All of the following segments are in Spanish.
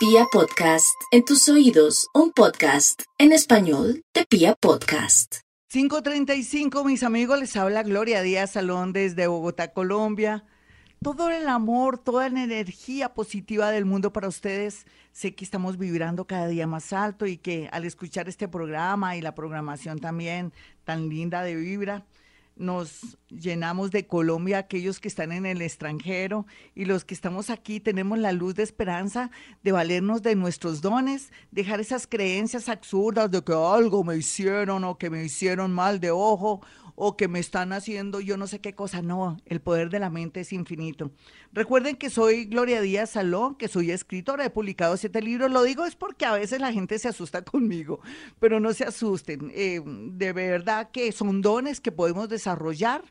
Pia Podcast, en tus oídos, un podcast en español de Pia Podcast. 535, mis amigos, les habla Gloria Díaz Salón desde Bogotá, Colombia. Todo el amor, toda la energía positiva del mundo para ustedes. Sé que estamos vibrando cada día más alto y que al escuchar este programa y la programación también tan linda de Vibra, nos llenamos de Colombia, aquellos que están en el extranjero y los que estamos aquí tenemos la luz de esperanza de valernos de nuestros dones, dejar esas creencias absurdas de que algo me hicieron o que me hicieron mal de ojo o que me están haciendo yo no sé qué cosa. No, el poder de la mente es infinito. Recuerden que soy Gloria Díaz Salón, que soy escritora, he publicado siete libros. Lo digo es porque a veces la gente se asusta conmigo, pero no se asusten. Eh, de verdad que son dones que podemos desarrollar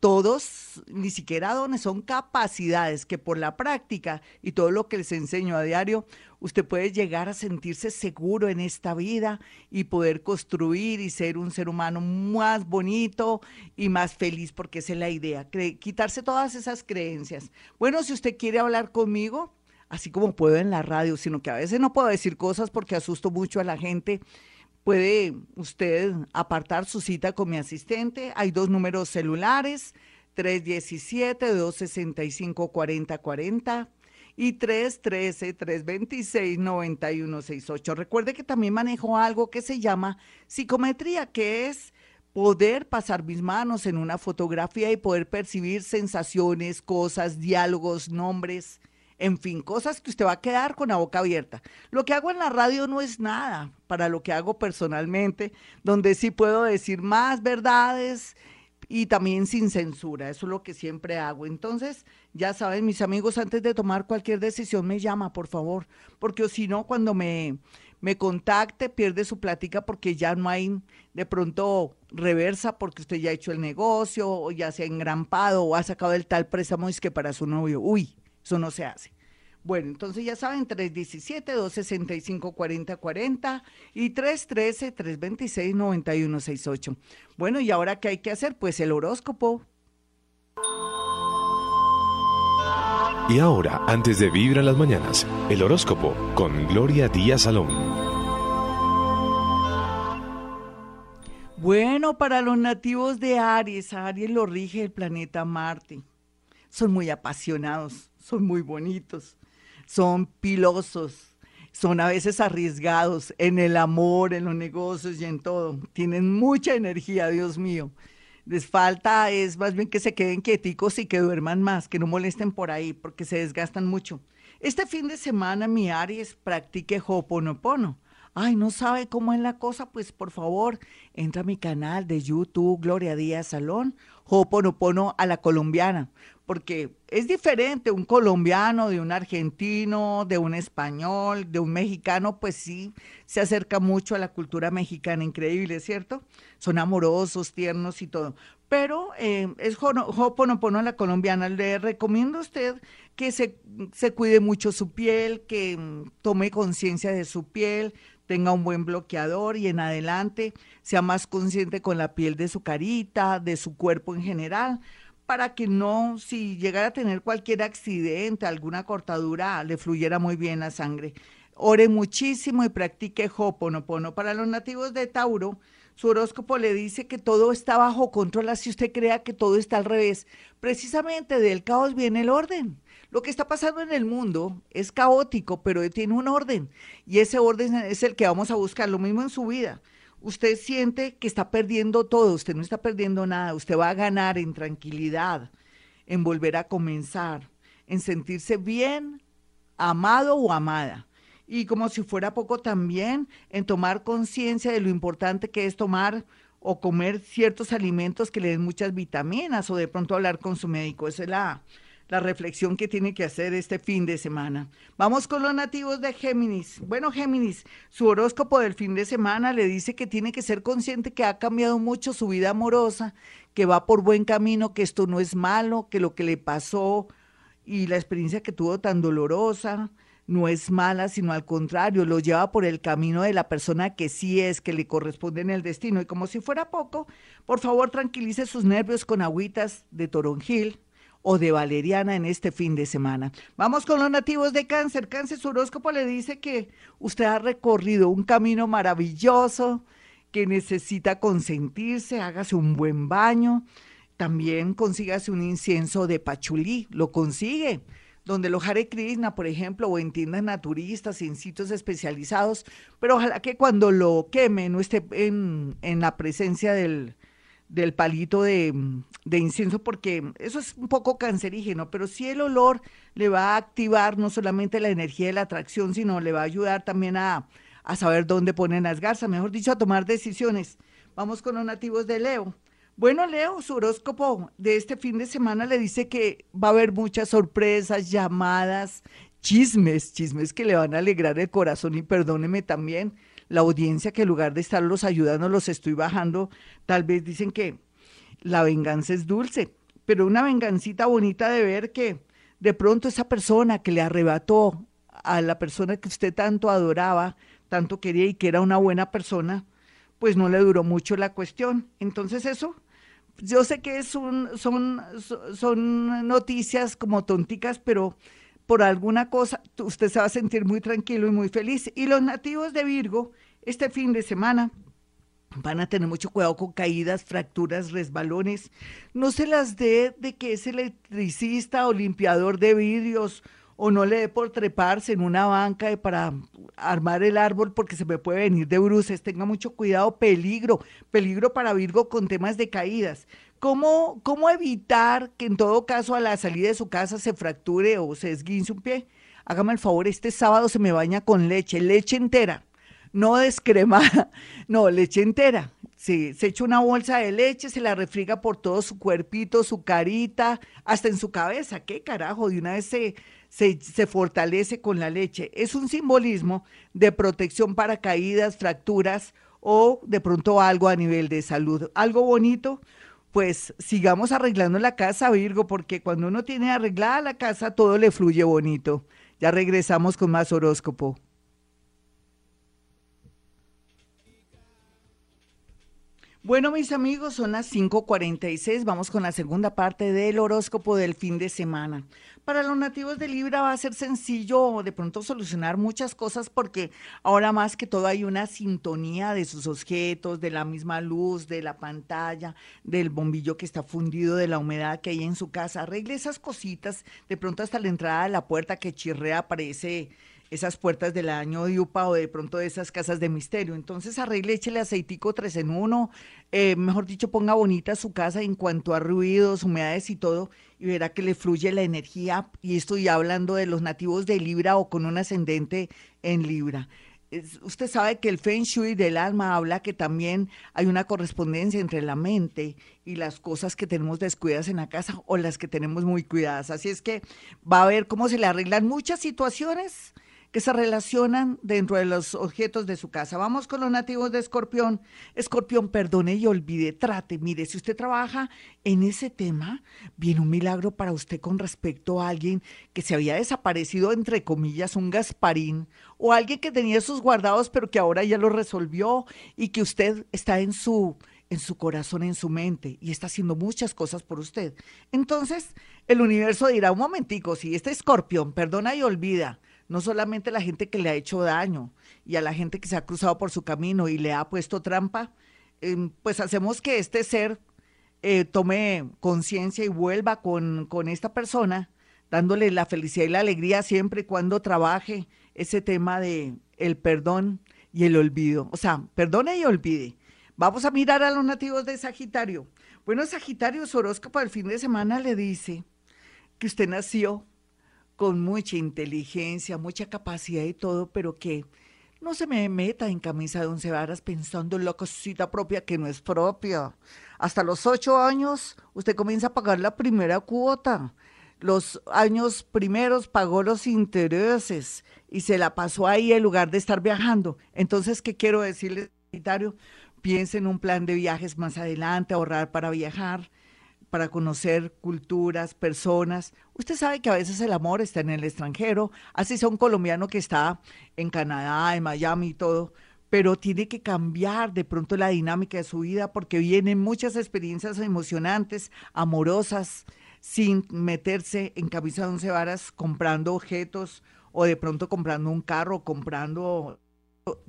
todos, ni siquiera dones, son capacidades que por la práctica y todo lo que les enseño a diario, usted puede llegar a sentirse seguro en esta vida y poder construir y ser un ser humano más bonito y más feliz, porque esa es la idea, quitarse todas esas creencias. Bueno, si usted quiere hablar conmigo, así como puedo en la radio, sino que a veces no puedo decir cosas porque asusto mucho a la gente puede usted apartar su cita con mi asistente. Hay dos números celulares, 317-265-4040 y 313-326-9168. Recuerde que también manejo algo que se llama psicometría, que es poder pasar mis manos en una fotografía y poder percibir sensaciones, cosas, diálogos, nombres en fin, cosas que usted va a quedar con la boca abierta. Lo que hago en la radio no es nada para lo que hago personalmente, donde sí puedo decir más verdades y también sin censura. Eso es lo que siempre hago. Entonces, ya saben, mis amigos, antes de tomar cualquier decisión, me llama, por favor, porque si no, cuando me, me contacte, pierde su plática porque ya no hay de pronto reversa porque usted ya ha hecho el negocio o ya se ha engrampado o ha sacado el tal préstamo es que para su novio. Uy, eso no se hace. Bueno, entonces ya saben, 317-265-4040 y 313-326-9168. Bueno, ¿y ahora qué hay que hacer? Pues el horóscopo. Y ahora, antes de vivir en las mañanas, el horóscopo con Gloria Díaz Salón. Bueno, para los nativos de Aries, Aries lo rige el planeta Marte. Son muy apasionados, son muy bonitos, son pilosos, son a veces arriesgados en el amor, en los negocios y en todo. Tienen mucha energía, Dios mío. Les falta es más bien que se queden quieticos y que duerman más, que no molesten por ahí, porque se desgastan mucho. Este fin de semana mi Aries practique Hoponopono. Ay, no sabe cómo es la cosa, pues por favor, entra a mi canal de YouTube, Gloria Díaz Salón, Hoponopono a la colombiana porque es diferente un colombiano de un argentino, de un español, de un mexicano, pues sí, se acerca mucho a la cultura mexicana, increíble, ¿cierto? Son amorosos, tiernos y todo. Pero eh, es Hoponopono a la colombiana. Le recomiendo a usted que se, se cuide mucho su piel, que mm, tome conciencia de su piel, tenga un buen bloqueador y en adelante sea más consciente con la piel de su carita, de su cuerpo en general para que no, si llegara a tener cualquier accidente, alguna cortadura, le fluyera muy bien la sangre. Ore muchísimo y practique Hoponopono. Para los nativos de Tauro, su horóscopo le dice que todo está bajo control, así usted crea que todo está al revés. Precisamente del caos viene el orden. Lo que está pasando en el mundo es caótico, pero tiene un orden. Y ese orden es el que vamos a buscar. Lo mismo en su vida usted siente que está perdiendo todo, usted no está perdiendo nada, usted va a ganar en tranquilidad, en volver a comenzar, en sentirse bien, amado o amada. Y como si fuera poco también, en tomar conciencia de lo importante que es tomar o comer ciertos alimentos que le den muchas vitaminas o de pronto hablar con su médico. Esa es la, la reflexión que tiene que hacer este fin de semana. Vamos con los nativos de Géminis. Bueno, Géminis, su horóscopo del fin de semana le dice que tiene que ser consciente que ha cambiado mucho su vida amorosa, que va por buen camino, que esto no es malo, que lo que le pasó y la experiencia que tuvo tan dolorosa no es mala, sino al contrario, lo lleva por el camino de la persona que sí es, que le corresponde en el destino. Y como si fuera poco, por favor tranquilice sus nervios con agüitas de toronjil o de valeriana en este fin de semana. Vamos con los nativos de cáncer. Cáncer, su horóscopo le dice que usted ha recorrido un camino maravilloso, que necesita consentirse, hágase un buen baño, también consígase un incienso de pachulí, lo consigue donde los Hare Krishna, por ejemplo, o en tiendas naturistas, en sitios especializados, pero ojalá que cuando lo queme no esté en la presencia del, del palito de, de, incienso, porque eso es un poco cancerígeno, pero sí el olor le va a activar no solamente la energía de la atracción, sino le va a ayudar también a, a saber dónde ponen las garzas, mejor dicho, a tomar decisiones. Vamos con los nativos de Leo. Bueno, Leo, su horóscopo de este fin de semana le dice que va a haber muchas sorpresas, llamadas, chismes, chismes que le van a alegrar el corazón y perdóneme también la audiencia que en lugar de estarlos ayudando los estoy bajando, tal vez dicen que la venganza es dulce, pero una vengancita bonita de ver que de pronto esa persona que le arrebató a la persona que usted tanto adoraba, tanto quería y que era una buena persona, pues no le duró mucho la cuestión. Entonces eso yo sé que es un, son, son noticias como tonticas, pero por alguna cosa usted se va a sentir muy tranquilo y muy feliz. Y los nativos de Virgo, este fin de semana, van a tener mucho cuidado con caídas, fracturas, resbalones. No se las dé de que es electricista o limpiador de vidrios o no le dé por treparse en una banca para armar el árbol porque se me puede venir de bruces. Tenga mucho cuidado, peligro, peligro para Virgo con temas de caídas. ¿Cómo, ¿Cómo evitar que en todo caso a la salida de su casa se fracture o se esguince un pie? Hágame el favor, este sábado se me baña con leche, leche entera, no descremada, no, leche entera. Sí, se echa una bolsa de leche, se la refriga por todo su cuerpito, su carita, hasta en su cabeza. ¿Qué carajo? De una vez se, se, fortalece con la leche. Es un simbolismo de protección para caídas, fracturas o de pronto algo a nivel de salud. Algo bonito, pues sigamos arreglando la casa, Virgo, porque cuando uno tiene arreglada la casa, todo le fluye bonito. Ya regresamos con más horóscopo. Bueno, mis amigos, son las 5:46. Vamos con la segunda parte del horóscopo del fin de semana. Para los nativos de Libra va a ser sencillo de pronto solucionar muchas cosas porque ahora más que todo hay una sintonía de sus objetos, de la misma luz, de la pantalla, del bombillo que está fundido, de la humedad que hay en su casa. Arregle esas cositas, de pronto hasta la entrada de la puerta que chirrea parece esas puertas del año de Upa o de pronto de esas casas de misterio. Entonces arregle, échele aceitico tres en uno, eh, mejor dicho, ponga bonita su casa en cuanto a ruidos, humedades y todo, y verá que le fluye la energía. Y estoy hablando de los nativos de Libra o con un ascendente en Libra. usted sabe que el Feng Shui del alma habla que también hay una correspondencia entre la mente y las cosas que tenemos descuidadas en la casa o las que tenemos muy cuidadas. Así es que va a ver cómo se le arreglan muchas situaciones que se relacionan dentro de los objetos de su casa. Vamos con los nativos de Escorpión. Escorpión, perdone y olvide, trate. Mire, si usted trabaja en ese tema, viene un milagro para usted con respecto a alguien que se había desaparecido, entre comillas, un Gasparín, o alguien que tenía sus guardados, pero que ahora ya lo resolvió y que usted está en su en su corazón, en su mente, y está haciendo muchas cosas por usted. Entonces, el universo dirá, un momentico, si este escorpión perdona y olvida, no solamente la gente que le ha hecho daño y a la gente que se ha cruzado por su camino y le ha puesto trampa, em, pues hacemos que este ser eh, tome conciencia y vuelva con, con esta persona, dándole la felicidad y la alegría siempre y cuando trabaje ese tema de el perdón y el olvido. O sea, perdone y olvide. Vamos a mirar a los nativos de Sagitario. Bueno, Sagitario, su horóscopo del fin de semana le dice que usted nació con mucha inteligencia, mucha capacidad y todo, pero que no se me meta en camisa de once varas pensando en la cosita propia que no es propia. Hasta los ocho años usted comienza a pagar la primera cuota. Los años primeros pagó los intereses y se la pasó ahí en lugar de estar viajando. Entonces, ¿qué quiero decirle, Sagitario? Piense en un plan de viajes más adelante, ahorrar para viajar para conocer culturas, personas. Usted sabe que a veces el amor está en el extranjero, así sea un colombiano que está en Canadá, en Miami y todo, pero tiene que cambiar de pronto la dinámica de su vida porque vienen muchas experiencias emocionantes, amorosas, sin meterse en camisa de once varas comprando objetos o de pronto comprando un carro, comprando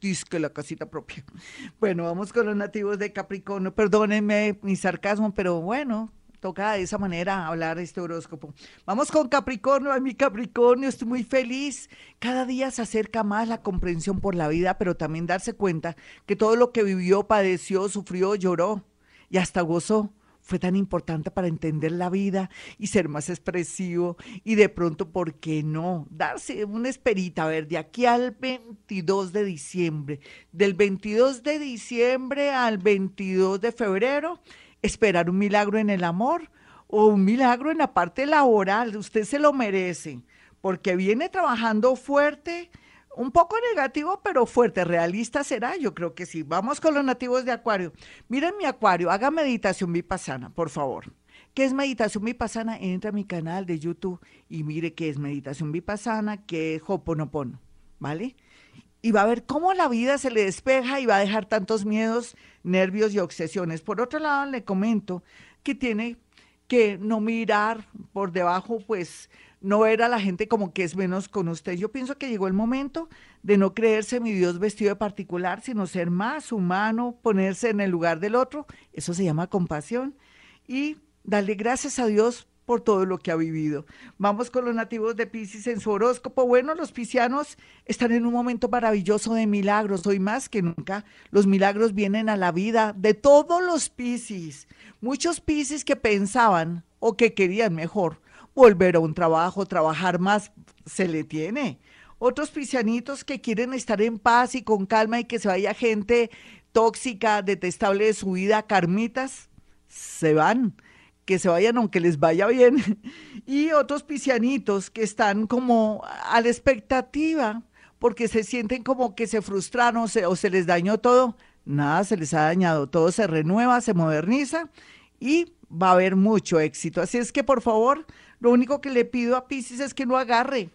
disque la casita propia. Bueno, vamos con los nativos de Capricornio. Perdónenme mi sarcasmo, pero bueno, toca de esa manera hablar este horóscopo. Vamos con Capricornio, ay mi Capricornio, estoy muy feliz. Cada día se acerca más la comprensión por la vida, pero también darse cuenta que todo lo que vivió, padeció, sufrió, lloró y hasta gozó fue tan importante para entender la vida y ser más expresivo y de pronto, ¿por qué no? Darse una esperita, a ver, de aquí al 22 de diciembre, del 22 de diciembre al 22 de febrero, esperar un milagro en el amor o un milagro en la parte laboral. Usted se lo merece porque viene trabajando fuerte, un poco negativo, pero fuerte. Realista será, yo creo que sí. Vamos con los nativos de Acuario. Miren mi Acuario, haga meditación vipassana, por favor. ¿Qué es meditación vipassana? Entra a mi canal de YouTube y mire qué es meditación vipassana, qué es Hoponopono, ¿vale? Y va a ver cómo la vida se le despeja y va a dejar tantos miedos, nervios y obsesiones. Por otro lado, le comento que tiene que no mirar por debajo, pues no ver a la gente como que es menos con usted. Yo pienso que llegó el momento de no creerse mi Dios vestido de particular, sino ser más humano, ponerse en el lugar del otro. Eso se llama compasión. Y darle gracias a Dios por todo lo que ha vivido. Vamos con los nativos de Pisces en su horóscopo. Bueno, los piscianos están en un momento maravilloso de milagros. Hoy más que nunca, los milagros vienen a la vida de todos los Piscis. Muchos Piscis que pensaban o que querían mejor volver a un trabajo, trabajar más, se le tiene. Otros piscianitos que quieren estar en paz y con calma y que se vaya gente tóxica, detestable de su vida, carmitas, se van que se vayan aunque les vaya bien, y otros piscianitos que están como a la expectativa porque se sienten como que se frustraron o se, les dañó todo. Nada se les ha dañado, todo se renueva, se moderniza y va a haber mucho éxito. Así es que por favor, lo único que le pido a Pisces es que no agarre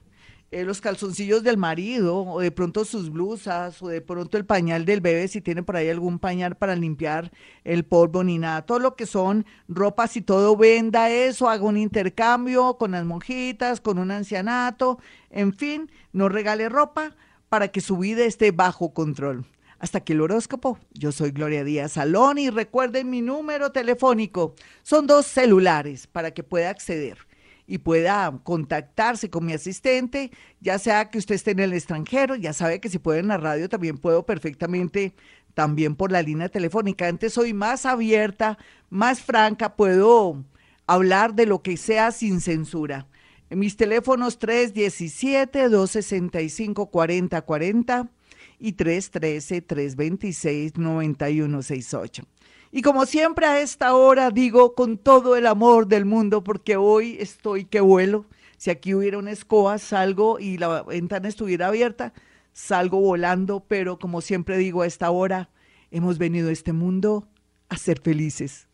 eh, los calzoncillos del marido, o de pronto sus blusas, o de pronto el pañal del bebé, si tiene por ahí algún pañal para limpiar el polvo ni nada. Todo lo que son ropas y todo, venda eso, haga un intercambio con las monjitas, con un ancianato, en fin, no regale ropa para que su vida esté bajo control. Hasta que el horóscopo, yo soy Gloria Díaz Salón y recuerden mi número telefónico. Son dos celulares para que pueda acceder y pueda contactarse con mi asistente, ya sea que usted esté en el extranjero, ya sabe que si puede en la radio también puedo perfectamente también por la línea telefónica. Antes soy más abierta, más franca, puedo hablar de lo que sea sin censura. En mis teléfonos 317-265-4040 y 313-326-9168. Y como siempre a esta hora digo con todo el amor del mundo, porque hoy estoy que vuelo. Si aquí hubiera una escoba, salgo y la ventana estuviera abierta, salgo volando, pero como siempre digo a esta hora, hemos venido a este mundo a ser felices.